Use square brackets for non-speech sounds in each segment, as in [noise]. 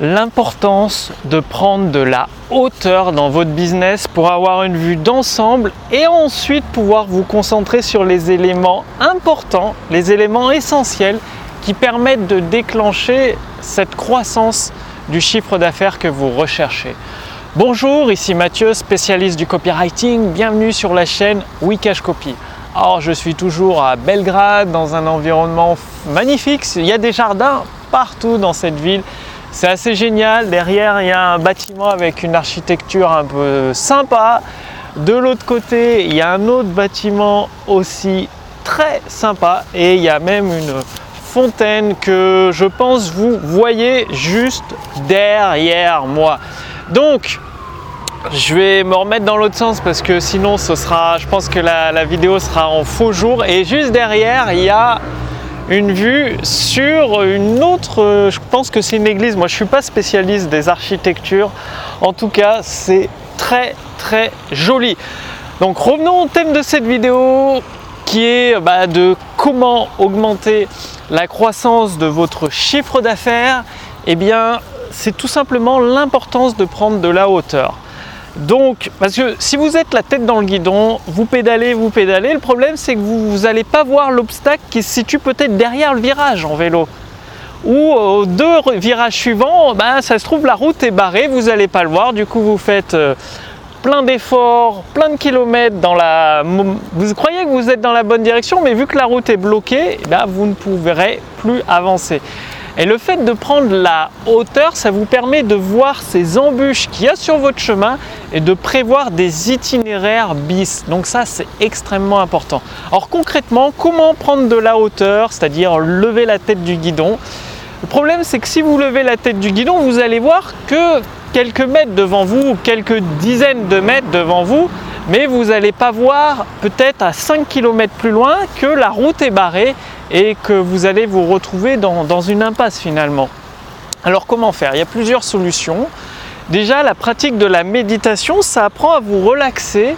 l'importance de prendre de la hauteur dans votre business pour avoir une vue d'ensemble et ensuite pouvoir vous concentrer sur les éléments importants, les éléments essentiels qui permettent de déclencher cette croissance du chiffre d'affaires que vous recherchez. Bonjour, ici Mathieu, spécialiste du copywriting. Bienvenue sur la chaîne Wikash Copy. Alors, je suis toujours à Belgrade, dans un environnement magnifique. Il y a des jardins partout dans cette ville. C'est assez génial. Derrière, il y a un bâtiment avec une architecture un peu sympa. De l'autre côté, il y a un autre bâtiment aussi très sympa. Et il y a même une fontaine que je pense vous voyez juste derrière moi. Donc, je vais me remettre dans l'autre sens parce que sinon ce sera, je pense que la, la, vidéo sera en faux jour. Et juste derrière, il y a une vue sur une autre, je pense que c'est une église, moi je suis pas spécialiste des architectures, en tout cas c'est très très joli. Donc revenons au thème de cette vidéo qui est bah, de comment augmenter la croissance de votre chiffre d'affaires. Eh bien c'est tout simplement l'importance de prendre de la hauteur. Donc, parce que si vous êtes la tête dans le guidon, vous pédalez, vous pédalez, le problème c'est que vous n'allez pas voir l'obstacle qui se situe peut-être derrière le virage en vélo. Ou aux deux virages suivants, ben, ça se trouve la route est barrée, vous n'allez pas le voir, du coup vous faites euh, plein d'efforts, plein de kilomètres dans la... Vous croyez que vous êtes dans la bonne direction, mais vu que la route est bloquée, ben, vous ne pourrez plus avancer. Et le fait de prendre la hauteur, ça vous permet de voir ces embûches qu'il y a sur votre chemin et de prévoir des itinéraires bis. Donc ça, c'est extrêmement important. Alors concrètement, comment prendre de la hauteur, c'est-à-dire lever la tête du guidon? Le problème, c'est que si vous levez la tête du guidon, vous allez voir que quelques mètres devant vous, quelques dizaines de mètres devant vous, mais vous n'allez pas voir peut-être à 5 km plus loin que la route est barrée et que vous allez vous retrouver dans, une impasse finalement. Alors comment faire? Il y a plusieurs solutions. Déjà, la pratique de la méditation, ça apprend à vous relaxer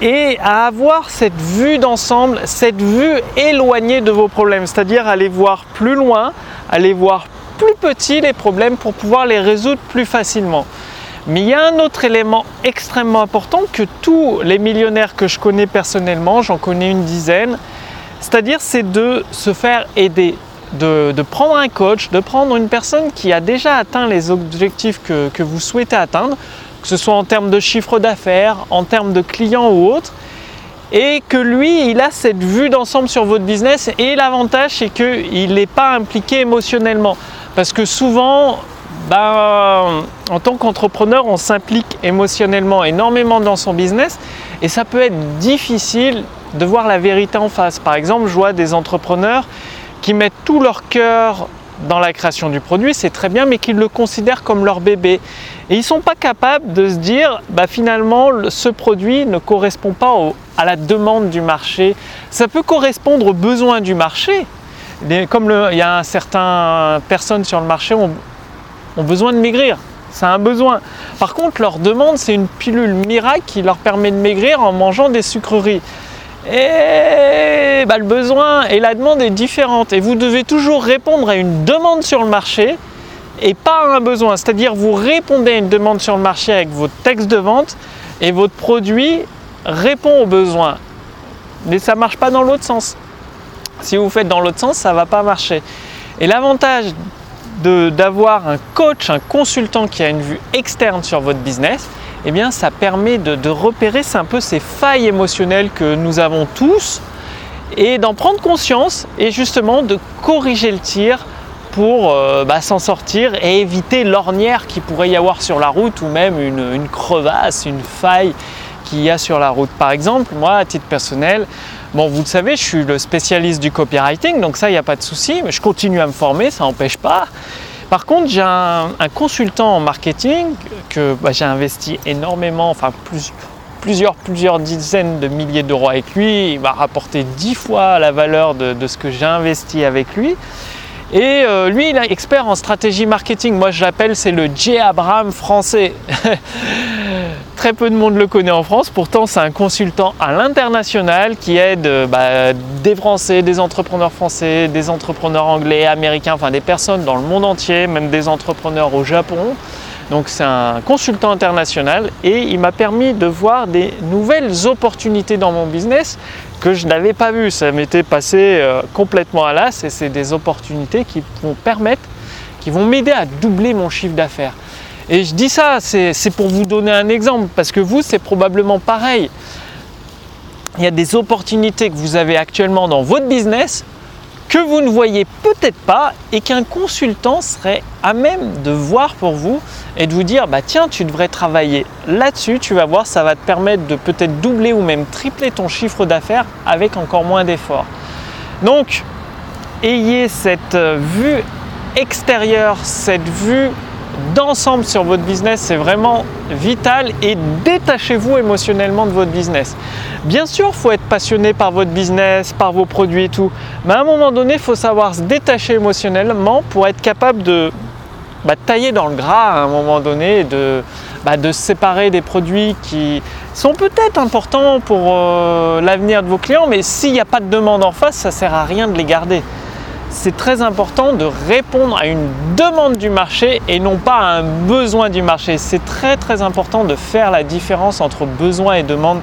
et à avoir cette vue d'ensemble, cette vue éloignée de vos problèmes, c'est-à-dire aller voir plus loin, aller voir plus petit les problèmes pour pouvoir les résoudre plus facilement. Mais il y a un autre élément extrêmement important que tous les millionnaires que je connais personnellement, j'en connais une dizaine, c'est-à-dire, c'est de se faire aider, de, prendre un coach, de prendre une personne qui a déjà atteint les objectifs que, que vous souhaitez atteindre, que ce soit en termes de chiffre d'affaires, en termes de clients ou autre, et que lui, il a cette vue d'ensemble sur votre business. Et l'avantage, c'est qu'il n'est pas impliqué émotionnellement. Parce que souvent, ben, en tant qu'entrepreneur, on s'implique émotionnellement énormément dans son business et ça peut être difficile de voir la vérité en face. Par exemple, je vois des entrepreneurs qui mettent tout leur cœur dans la création du produit, c'est très bien, mais qui le considèrent comme leur bébé. Et ils ne sont pas capables de se dire, bah, finalement, ce produit ne correspond pas à la demande du marché. Ça peut correspondre aux besoins du marché. Comme il y a certaines personnes sur le marché ont besoin de maigrir, c'est un besoin. Par contre, leur demande, c'est une pilule miracle qui leur permet de maigrir en mangeant des sucreries. Et bah, le besoin et la demande est différente. Et vous devez toujours répondre à une demande sur le marché et pas à un besoin. C'est-à-dire vous répondez à une demande sur le marché avec votre texte de vente et votre produit répond aux besoins. Mais ça ne marche pas dans l'autre sens. Si vous faites dans l'autre sens, ça ne va pas marcher. Et l'avantage d'avoir un coach, un consultant qui a une vue externe sur votre business, eh bien ça permet de, repérer un peu ces failles émotionnelles que nous avons tous et d'en prendre conscience et justement de corriger le tir pour euh, bah, s'en sortir et éviter l'ornière qui pourrait y avoir sur la route ou même une crevasse, une faille qu'il y a sur la route. Par exemple, moi à titre personnel, bon vous le savez, je suis le spécialiste du copywriting, donc ça il n'y a pas de souci, mais je continue à me former, ça n'empêche pas. Par contre, j'ai un, consultant en marketing que bah, j'ai investi énormément, enfin plusieurs, plusieurs dizaines de milliers d'euros avec lui. Il m'a rapporté dix fois la valeur de, ce que j'ai investi avec lui. Et euh, lui, il est expert en stratégie marketing. Moi, je l'appelle, c'est le J. Abraham français. [laughs] très peu de monde le connaît en France. Pourtant, c'est un consultant à l'international qui aide euh, bah, des Français, des entrepreneurs français, des entrepreneurs anglais, américains, enfin des personnes dans le monde entier, même des entrepreneurs au Japon. Donc c'est un consultant international et il m'a permis de voir des nouvelles opportunités dans mon business que je n'avais pas vues. Ça m'était passé euh, complètement à l'as et c'est des opportunités qui vont permettre, qui vont m'aider à doubler mon chiffre d'affaires. Et je dis ça, c'est pour vous donner un exemple, parce que vous, c'est probablement pareil. Il y a des opportunités que vous avez actuellement dans votre business que vous ne voyez peut-être pas et qu'un consultant serait à même de voir pour vous et de vous dire bah tiens tu devrais travailler là-dessus, tu vas voir ça va te permettre de peut-être doubler ou même tripler ton chiffre d'affaires avec encore moins d'efforts. Donc ayez cette euh, vue extérieure, cette vue d'ensemble sur votre business, c'est vraiment vital et détachez-vous émotionnellement de votre business. Bien sûr, il faut être passionné par votre business, par vos produits et tout, mais à un moment donné, il faut savoir se détacher émotionnellement pour être capable de bah, tailler dans le gras à un moment donné, de, bah, séparer des produits qui sont peut-être importants pour euh, l'avenir de vos clients, mais s'il n'y a pas de demande en face, ça sert à rien de les garder c'est très important de répondre à une demande du marché et non pas à un besoin du marché. C'est très très important de faire la différence entre besoin et demande.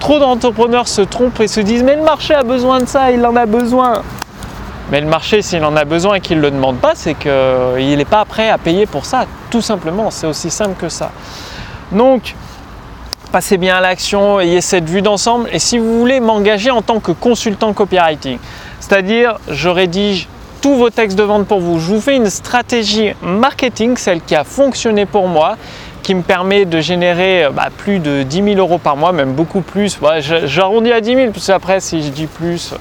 Trop d'entrepreneurs se trompent et se disent mais le marché a besoin de ça, il en a besoin. Mais le marché, s'il en a besoin et qu'il ne le demande pas, c'est qu'il n'est pas prêt à payer pour ça, tout simplement. C'est aussi simple que ça. Donc, passez bien à l'action, ayez cette vue d'ensemble. Et si vous voulez m'engager en tant que consultant copywriting, c'est-à-dire, je rédige tous vos textes de vente pour vous. Je vous fais une stratégie marketing, celle qui a fonctionné pour moi, qui me permet de générer bah, plus de 10 000 euros par mois, même beaucoup plus. J'arrondis à 10 000, parce après, si je dis plus,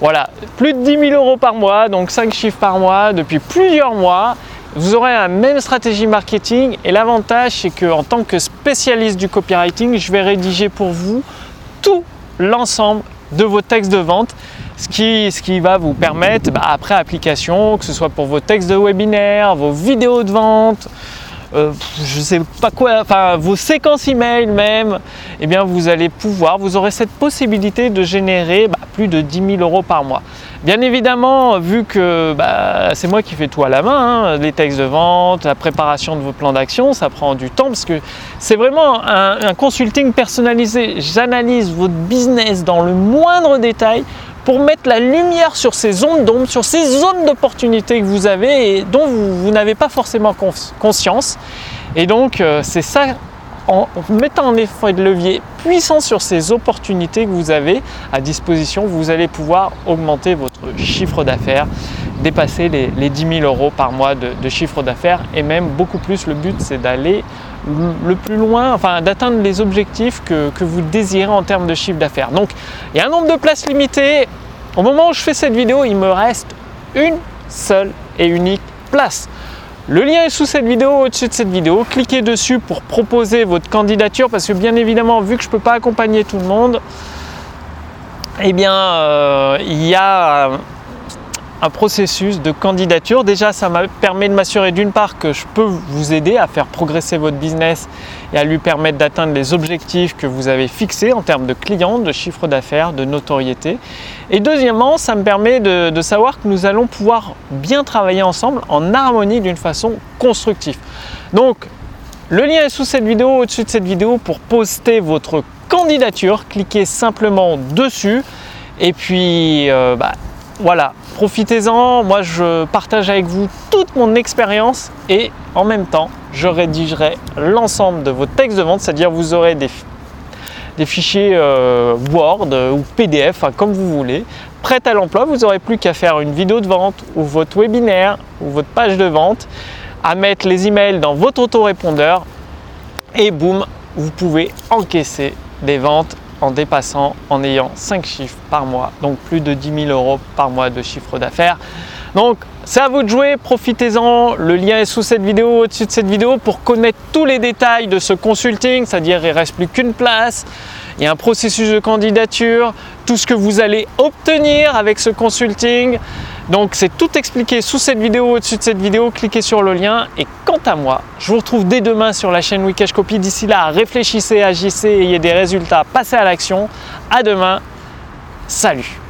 voilà, plus de 10 000 euros par mois, donc 5 chiffres par mois depuis plusieurs mois. Vous aurez la même stratégie marketing et l'avantage c'est qu'en tant que spécialiste du copywriting, je vais rédiger pour vous tout l'ensemble de vos textes de vente ce qui, va vous permettre, bah, après application, que ce soit pour vos textes de webinaire, vos vidéos de vente, euh, je sais pas quoi, enfin vos séquences email même, eh bien vous allez pouvoir, vous aurez cette possibilité de générer bah, plus de 10 000 euros par mois. Bien évidemment, vu que bah, c'est moi qui fais tout à la main, hein, les textes de vente, la préparation de vos plans d'action, ça prend du temps parce que c'est vraiment un consulting personnalisé. J'analyse votre business dans le moindre détail pour mettre la lumière sur ces zones d'ombre, sur ces zones d'opportunité que vous avez et dont vous, n'avez pas forcément conscience. Et donc, euh, c'est ça, en mettant en effet de levier puissant sur ces opportunités que vous avez à disposition, vous allez pouvoir augmenter votre chiffre d'affaires, dépasser les, 10 000 euros par mois de, chiffre d'affaires et même beaucoup plus. Le but, c'est d'aller le plus loin, enfin d'atteindre les objectifs que, vous désirez en termes de chiffre d'affaires. Donc il y a un nombre de places limitées. Au moment où je fais cette vidéo, il me reste une seule et unique place. Le lien est sous cette vidéo, au-dessus de cette vidéo. Cliquez dessus pour proposer votre candidature parce que bien évidemment, vu que je ne peux pas accompagner tout le monde, eh bien, euh, il y a un processus de candidature. Déjà, ça me permet de m'assurer d'une part que je peux vous aider à faire progresser votre business et à lui permettre d'atteindre les objectifs que vous avez fixés en termes de clients, de chiffre d'affaires, de notoriété. Et deuxièmement, ça me permet de, savoir que nous allons pouvoir bien travailler ensemble en harmonie d'une façon constructive. Donc, le lien est sous cette vidéo, au-dessus de cette vidéo pour poster votre candidature. Cliquez simplement dessus et puis euh, bah, voilà, profitez-en. Moi, je partage avec vous toute mon expérience et en même temps, je rédigerai l'ensemble de vos textes de vente, c'est-à-dire vous aurez des, fichiers euh, Word ou PDF, comme vous voulez, prêts à l'emploi. Vous n'aurez plus qu'à faire une vidéo de vente ou votre webinaire ou votre page de vente, à mettre les emails dans votre autorépondeur et boum, vous pouvez encaisser des ventes en dépassant, en ayant 5 chiffres par mois, donc plus de 10 000 euros par mois de chiffre d'affaires. Donc c'est à vous de jouer, profitez-en. Le lien est sous cette vidéo, au-dessus de cette vidéo pour connaître tous les détails de ce consulting, c'est-à-dire il ne reste plus qu'une place. A un processus de candidature, tout ce que vous allez obtenir avec ce consulting. Donc c'est tout expliqué sous cette vidéo, au-dessus de cette vidéo, cliquez sur le lien. Et quant à moi, je vous retrouve dès demain sur la chaîne Wikash Copy. D'ici là, réfléchissez, agissez, ayez des résultats, passez à l'action. À demain, salut